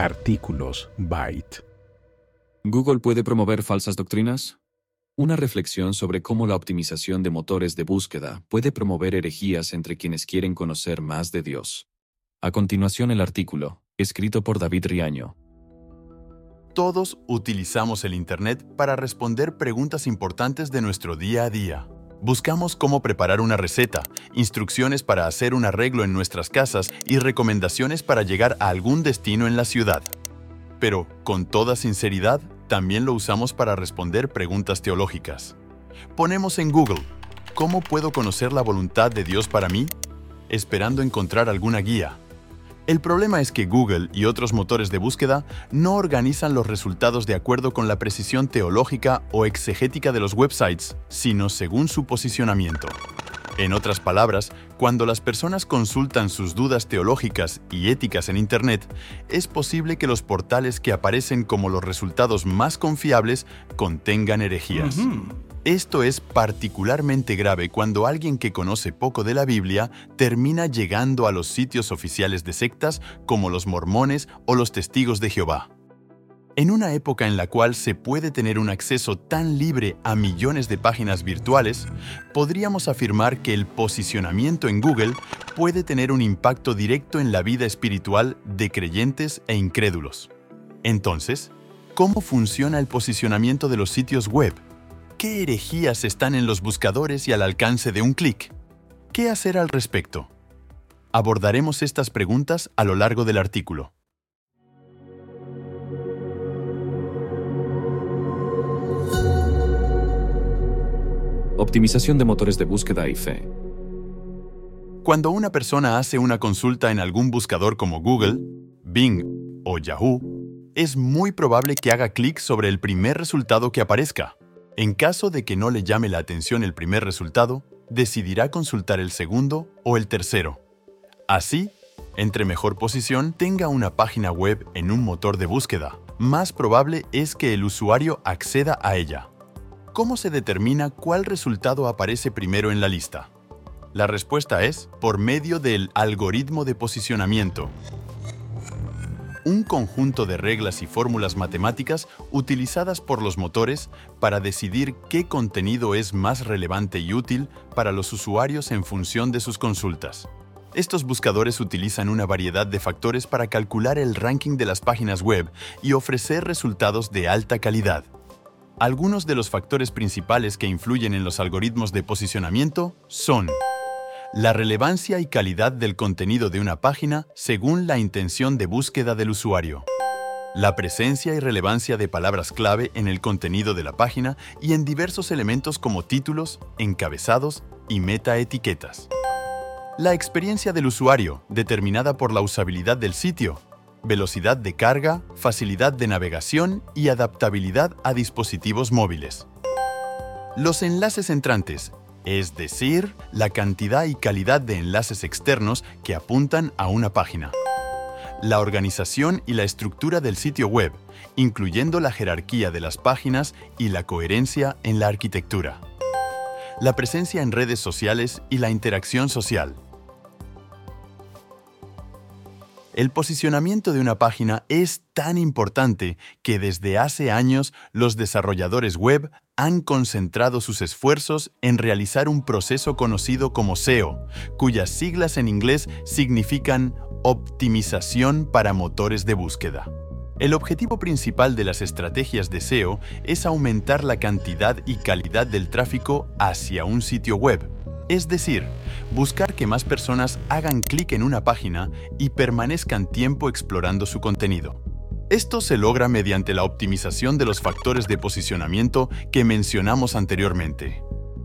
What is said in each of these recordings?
Artículos Byte. ¿Google puede promover falsas doctrinas? Una reflexión sobre cómo la optimización de motores de búsqueda puede promover herejías entre quienes quieren conocer más de Dios. A continuación el artículo, escrito por David Riaño. Todos utilizamos el Internet para responder preguntas importantes de nuestro día a día. Buscamos cómo preparar una receta, instrucciones para hacer un arreglo en nuestras casas y recomendaciones para llegar a algún destino en la ciudad. Pero, con toda sinceridad, también lo usamos para responder preguntas teológicas. Ponemos en Google, ¿cómo puedo conocer la voluntad de Dios para mí? Esperando encontrar alguna guía. El problema es que Google y otros motores de búsqueda no organizan los resultados de acuerdo con la precisión teológica o exegética de los websites, sino según su posicionamiento. En otras palabras, cuando las personas consultan sus dudas teológicas y éticas en Internet, es posible que los portales que aparecen como los resultados más confiables contengan herejías. Esto es particularmente grave cuando alguien que conoce poco de la Biblia termina llegando a los sitios oficiales de sectas como los mormones o los testigos de Jehová. En una época en la cual se puede tener un acceso tan libre a millones de páginas virtuales, podríamos afirmar que el posicionamiento en Google puede tener un impacto directo en la vida espiritual de creyentes e incrédulos. Entonces, ¿cómo funciona el posicionamiento de los sitios web? ¿Qué herejías están en los buscadores y al alcance de un clic? ¿Qué hacer al respecto? Abordaremos estas preguntas a lo largo del artículo. Optimización de motores de búsqueda y fe. Cuando una persona hace una consulta en algún buscador como Google, Bing o Yahoo, es muy probable que haga clic sobre el primer resultado que aparezca. En caso de que no le llame la atención el primer resultado, decidirá consultar el segundo o el tercero. Así, entre mejor posición tenga una página web en un motor de búsqueda, más probable es que el usuario acceda a ella. ¿Cómo se determina cuál resultado aparece primero en la lista? La respuesta es por medio del algoritmo de posicionamiento, un conjunto de reglas y fórmulas matemáticas utilizadas por los motores para decidir qué contenido es más relevante y útil para los usuarios en función de sus consultas. Estos buscadores utilizan una variedad de factores para calcular el ranking de las páginas web y ofrecer resultados de alta calidad. Algunos de los factores principales que influyen en los algoritmos de posicionamiento son la relevancia y calidad del contenido de una página según la intención de búsqueda del usuario. La presencia y relevancia de palabras clave en el contenido de la página y en diversos elementos como títulos, encabezados y metaetiquetas. La experiencia del usuario, determinada por la usabilidad del sitio, velocidad de carga, facilidad de navegación y adaptabilidad a dispositivos móviles. Los enlaces entrantes es decir, la cantidad y calidad de enlaces externos que apuntan a una página. La organización y la estructura del sitio web, incluyendo la jerarquía de las páginas y la coherencia en la arquitectura. La presencia en redes sociales y la interacción social. El posicionamiento de una página es tan importante que desde hace años los desarrolladores web han concentrado sus esfuerzos en realizar un proceso conocido como SEO, cuyas siglas en inglés significan Optimización para motores de búsqueda. El objetivo principal de las estrategias de SEO es aumentar la cantidad y calidad del tráfico hacia un sitio web, es decir, buscar que más personas hagan clic en una página y permanezcan tiempo explorando su contenido. Esto se logra mediante la optimización de los factores de posicionamiento que mencionamos anteriormente.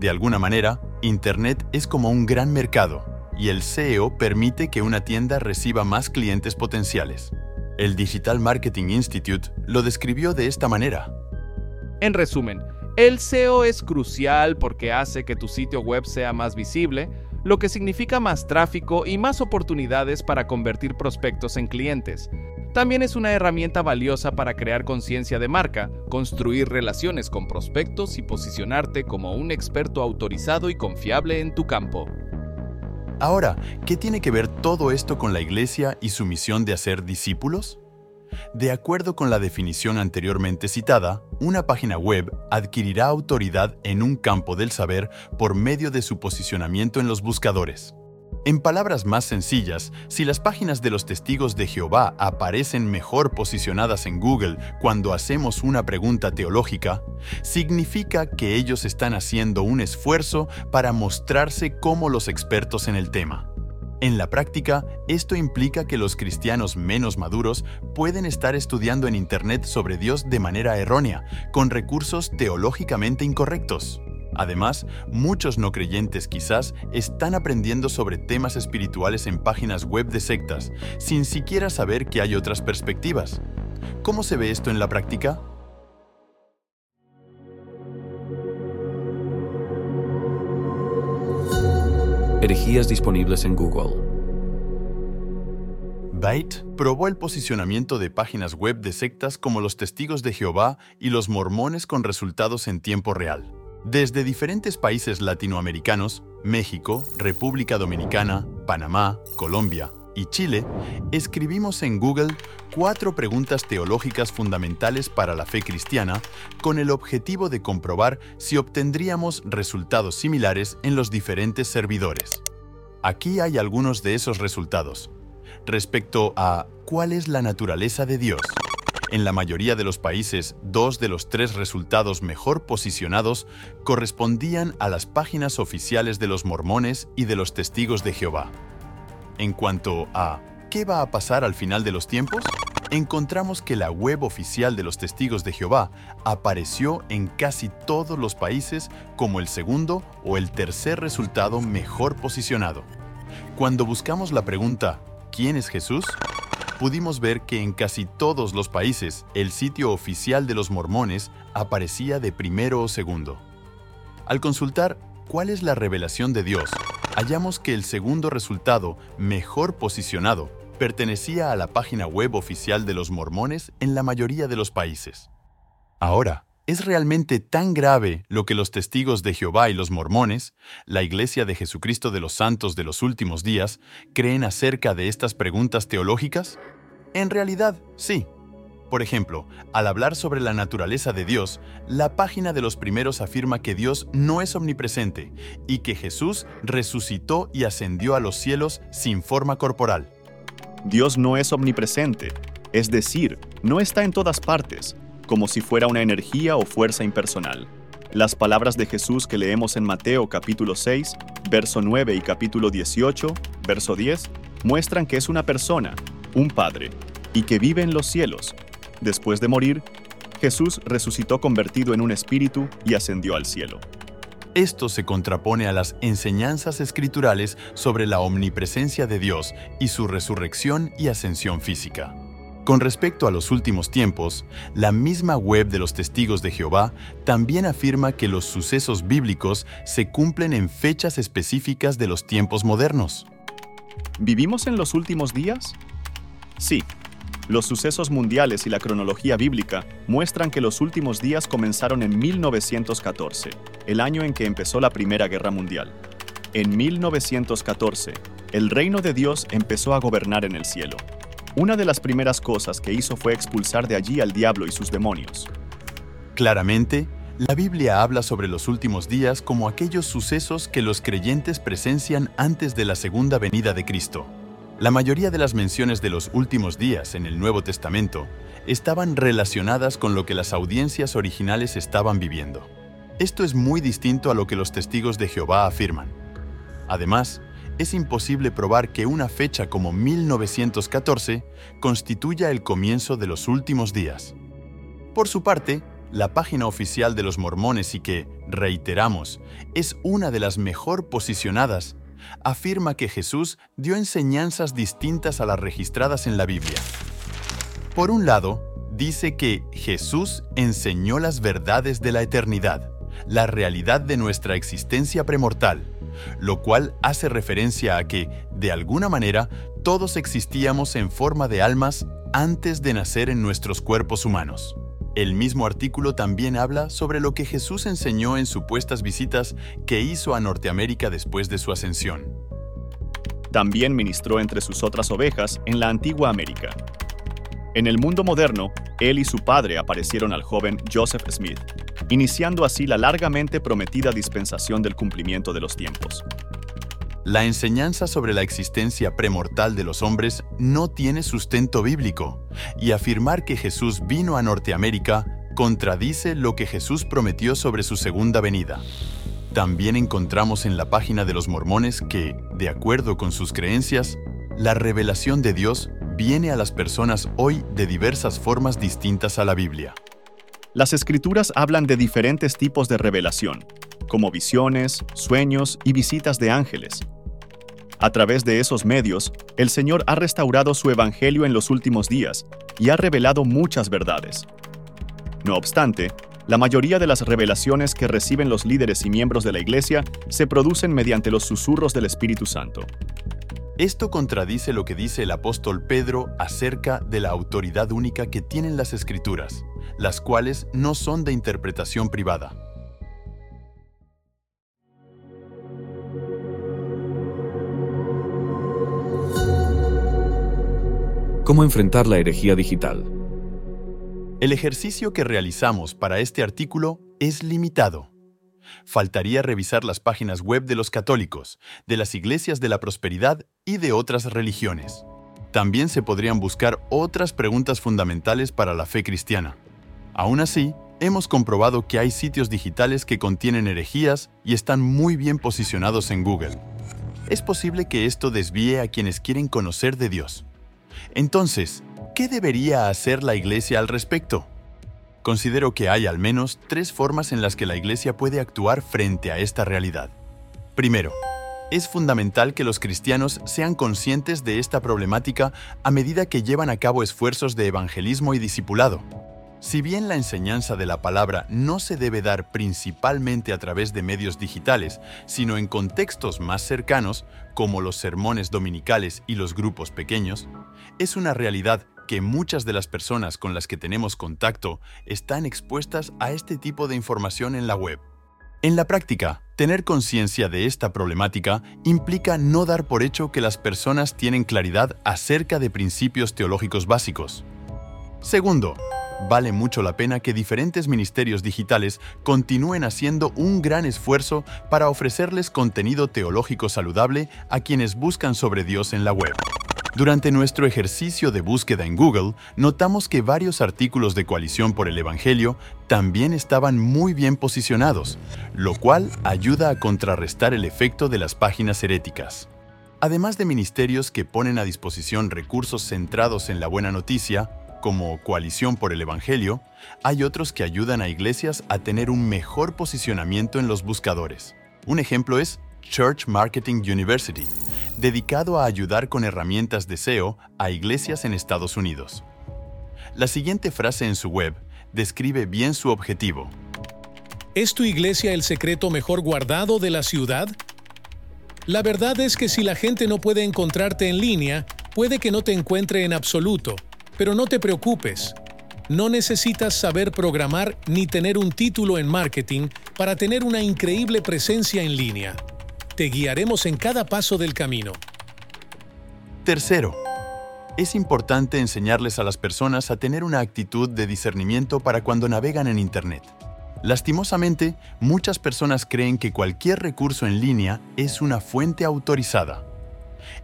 De alguna manera, Internet es como un gran mercado y el SEO permite que una tienda reciba más clientes potenciales. El Digital Marketing Institute lo describió de esta manera. En resumen, el SEO es crucial porque hace que tu sitio web sea más visible, lo que significa más tráfico y más oportunidades para convertir prospectos en clientes. También es una herramienta valiosa para crear conciencia de marca, construir relaciones con prospectos y posicionarte como un experto autorizado y confiable en tu campo. Ahora, ¿qué tiene que ver todo esto con la iglesia y su misión de hacer discípulos? De acuerdo con la definición anteriormente citada, una página web adquirirá autoridad en un campo del saber por medio de su posicionamiento en los buscadores. En palabras más sencillas, si las páginas de los testigos de Jehová aparecen mejor posicionadas en Google cuando hacemos una pregunta teológica, significa que ellos están haciendo un esfuerzo para mostrarse como los expertos en el tema. En la práctica, esto implica que los cristianos menos maduros pueden estar estudiando en Internet sobre Dios de manera errónea, con recursos teológicamente incorrectos. Además, muchos no creyentes quizás están aprendiendo sobre temas espirituales en páginas web de sectas, sin siquiera saber que hay otras perspectivas. ¿Cómo se ve esto en la práctica? Herejías disponibles en Google. Byte probó el posicionamiento de páginas web de sectas como los Testigos de Jehová y los Mormones con resultados en tiempo real. Desde diferentes países latinoamericanos, México, República Dominicana, Panamá, Colombia y Chile, escribimos en Google cuatro preguntas teológicas fundamentales para la fe cristiana con el objetivo de comprobar si obtendríamos resultados similares en los diferentes servidores. Aquí hay algunos de esos resultados. Respecto a ¿cuál es la naturaleza de Dios? En la mayoría de los países, dos de los tres resultados mejor posicionados correspondían a las páginas oficiales de los mormones y de los testigos de Jehová. En cuanto a ¿qué va a pasar al final de los tiempos? Encontramos que la web oficial de los testigos de Jehová apareció en casi todos los países como el segundo o el tercer resultado mejor posicionado. Cuando buscamos la pregunta ¿quién es Jesús? Pudimos ver que en casi todos los países el sitio oficial de los mormones aparecía de primero o segundo. Al consultar cuál es la revelación de Dios, hallamos que el segundo resultado, mejor posicionado, pertenecía a la página web oficial de los mormones en la mayoría de los países. Ahora, ¿Es realmente tan grave lo que los testigos de Jehová y los mormones, la Iglesia de Jesucristo de los Santos de los últimos días, creen acerca de estas preguntas teológicas? En realidad, sí. Por ejemplo, al hablar sobre la naturaleza de Dios, la página de los primeros afirma que Dios no es omnipresente y que Jesús resucitó y ascendió a los cielos sin forma corporal. Dios no es omnipresente, es decir, no está en todas partes, como si fuera una energía o fuerza impersonal. Las palabras de Jesús que leemos en Mateo capítulo 6, verso 9 y capítulo 18, verso 10, muestran que es una persona, un Padre, y que vive en los cielos. Después de morir, Jesús resucitó convertido en un espíritu y ascendió al cielo. Esto se contrapone a las enseñanzas escriturales sobre la omnipresencia de Dios y su resurrección y ascensión física. Con respecto a los últimos tiempos, la misma web de los testigos de Jehová también afirma que los sucesos bíblicos se cumplen en fechas específicas de los tiempos modernos. ¿Vivimos en los últimos días? Sí. Los sucesos mundiales y la cronología bíblica muestran que los últimos días comenzaron en 1914, el año en que empezó la Primera Guerra Mundial. En 1914, el reino de Dios empezó a gobernar en el cielo. Una de las primeras cosas que hizo fue expulsar de allí al diablo y sus demonios. Claramente, la Biblia habla sobre los últimos días como aquellos sucesos que los creyentes presencian antes de la segunda venida de Cristo. La mayoría de las menciones de los últimos días en el Nuevo Testamento estaban relacionadas con lo que las audiencias originales estaban viviendo. Esto es muy distinto a lo que los testigos de Jehová afirman. Además, es imposible probar que una fecha como 1914 constituya el comienzo de los últimos días. Por su parte, la página oficial de los mormones y que, reiteramos, es una de las mejor posicionadas, afirma que Jesús dio enseñanzas distintas a las registradas en la Biblia. Por un lado, dice que Jesús enseñó las verdades de la eternidad, la realidad de nuestra existencia premortal, lo cual hace referencia a que, de alguna manera, todos existíamos en forma de almas antes de nacer en nuestros cuerpos humanos. El mismo artículo también habla sobre lo que Jesús enseñó en supuestas visitas que hizo a Norteamérica después de su ascensión. También ministró entre sus otras ovejas en la antigua América. En el mundo moderno, él y su padre aparecieron al joven Joseph Smith, iniciando así la largamente prometida dispensación del cumplimiento de los tiempos. La enseñanza sobre la existencia premortal de los hombres no tiene sustento bíblico, y afirmar que Jesús vino a Norteamérica contradice lo que Jesús prometió sobre su segunda venida. También encontramos en la página de los mormones que, de acuerdo con sus creencias, la revelación de Dios viene a las personas hoy de diversas formas distintas a la Biblia. Las escrituras hablan de diferentes tipos de revelación, como visiones, sueños y visitas de ángeles, a través de esos medios, el Señor ha restaurado su Evangelio en los últimos días y ha revelado muchas verdades. No obstante, la mayoría de las revelaciones que reciben los líderes y miembros de la Iglesia se producen mediante los susurros del Espíritu Santo. Esto contradice lo que dice el apóstol Pedro acerca de la autoridad única que tienen las Escrituras, las cuales no son de interpretación privada. ¿Cómo enfrentar la herejía digital? El ejercicio que realizamos para este artículo es limitado. Faltaría revisar las páginas web de los católicos, de las iglesias de la prosperidad y de otras religiones. También se podrían buscar otras preguntas fundamentales para la fe cristiana. Aún así, hemos comprobado que hay sitios digitales que contienen herejías y están muy bien posicionados en Google. Es posible que esto desvíe a quienes quieren conocer de Dios. Entonces, ¿qué debería hacer la Iglesia al respecto? Considero que hay al menos tres formas en las que la Iglesia puede actuar frente a esta realidad. Primero, es fundamental que los cristianos sean conscientes de esta problemática a medida que llevan a cabo esfuerzos de evangelismo y discipulado. Si bien la enseñanza de la palabra no se debe dar principalmente a través de medios digitales, sino en contextos más cercanos, como los sermones dominicales y los grupos pequeños, es una realidad que muchas de las personas con las que tenemos contacto están expuestas a este tipo de información en la web. En la práctica, tener conciencia de esta problemática implica no dar por hecho que las personas tienen claridad acerca de principios teológicos básicos. Segundo, vale mucho la pena que diferentes ministerios digitales continúen haciendo un gran esfuerzo para ofrecerles contenido teológico saludable a quienes buscan sobre Dios en la web. Durante nuestro ejercicio de búsqueda en Google, notamos que varios artículos de Coalición por el Evangelio también estaban muy bien posicionados, lo cual ayuda a contrarrestar el efecto de las páginas heréticas. Además de ministerios que ponen a disposición recursos centrados en la buena noticia, como Coalición por el Evangelio, hay otros que ayudan a iglesias a tener un mejor posicionamiento en los buscadores. Un ejemplo es Church Marketing University, dedicado a ayudar con herramientas de SEO a iglesias en Estados Unidos. La siguiente frase en su web describe bien su objetivo. ¿Es tu iglesia el secreto mejor guardado de la ciudad? La verdad es que si la gente no puede encontrarte en línea, puede que no te encuentre en absoluto, pero no te preocupes. No necesitas saber programar ni tener un título en marketing para tener una increíble presencia en línea. Te guiaremos en cada paso del camino. Tercero, es importante enseñarles a las personas a tener una actitud de discernimiento para cuando navegan en Internet. Lastimosamente, muchas personas creen que cualquier recurso en línea es una fuente autorizada.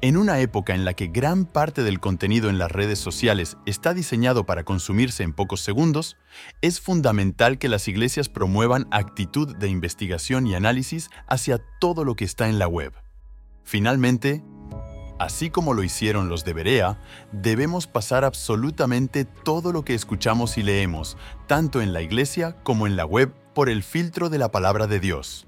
En una época en la que gran parte del contenido en las redes sociales está diseñado para consumirse en pocos segundos, es fundamental que las iglesias promuevan actitud de investigación y análisis hacia todo lo que está en la web. Finalmente, así como lo hicieron los de Berea, debemos pasar absolutamente todo lo que escuchamos y leemos, tanto en la iglesia como en la web, por el filtro de la palabra de Dios.